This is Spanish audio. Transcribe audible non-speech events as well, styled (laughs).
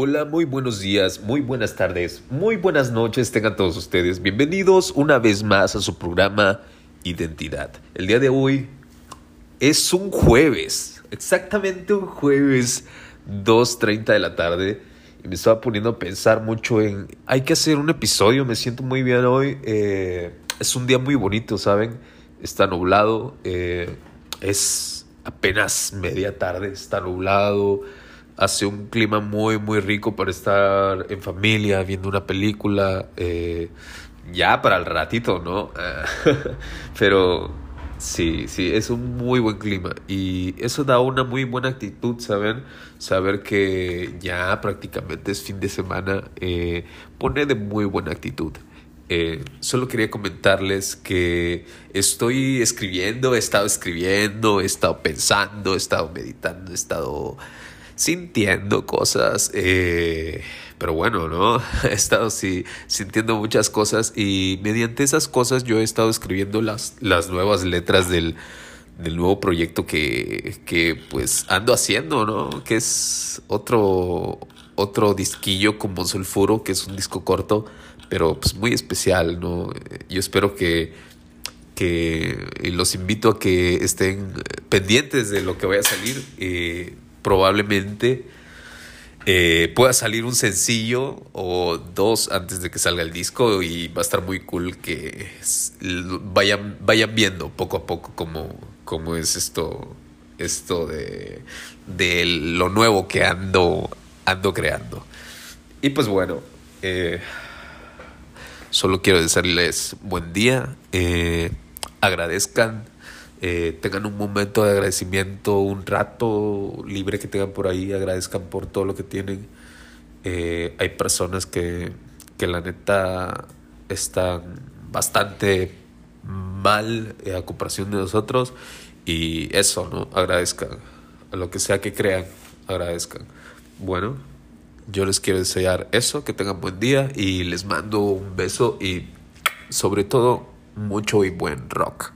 Hola, muy buenos días, muy buenas tardes, muy buenas noches tengan todos ustedes. Bienvenidos una vez más a su programa Identidad. El día de hoy es un jueves, exactamente un jueves 2.30 de la tarde. Y me estaba poniendo a pensar mucho en, hay que hacer un episodio, me siento muy bien hoy. Eh, es un día muy bonito, ¿saben? Está nublado, eh, es apenas media tarde, está nublado hace un clima muy, muy rico para estar en familia, viendo una película, eh, ya para el ratito, ¿no? (laughs) Pero sí, sí, es un muy buen clima y eso da una muy buena actitud, ¿saben? Saber que ya prácticamente es fin de semana eh, pone de muy buena actitud. Eh, solo quería comentarles que estoy escribiendo, he estado escribiendo, he estado pensando, he estado meditando, he estado sintiendo cosas, eh, pero bueno, ¿no? (laughs) He estado sí, sintiendo muchas cosas y mediante esas cosas yo he estado escribiendo las, las nuevas letras del, del nuevo proyecto que, que pues ando haciendo, ¿no? Que es otro, otro disquillo como Sulfuro, que es un disco corto, pero pues muy especial, ¿no? Yo espero que, que los invito a que estén pendientes de lo que vaya a salir. Eh, probablemente eh, pueda salir un sencillo o dos antes de que salga el disco y va a estar muy cool que vayan, vayan viendo poco a poco cómo, cómo es esto, esto de, de lo nuevo que ando, ando creando. Y pues bueno, eh, solo quiero decirles buen día, eh, agradezcan eh, tengan un momento de agradecimiento, un rato libre que tengan por ahí, agradezcan por todo lo que tienen. Eh, hay personas que, que la neta están bastante mal a comparación de nosotros y eso, ¿no? Agradezcan. A lo que sea que crean, agradezcan. Bueno, yo les quiero desear eso, que tengan buen día y les mando un beso y sobre todo mucho y buen rock.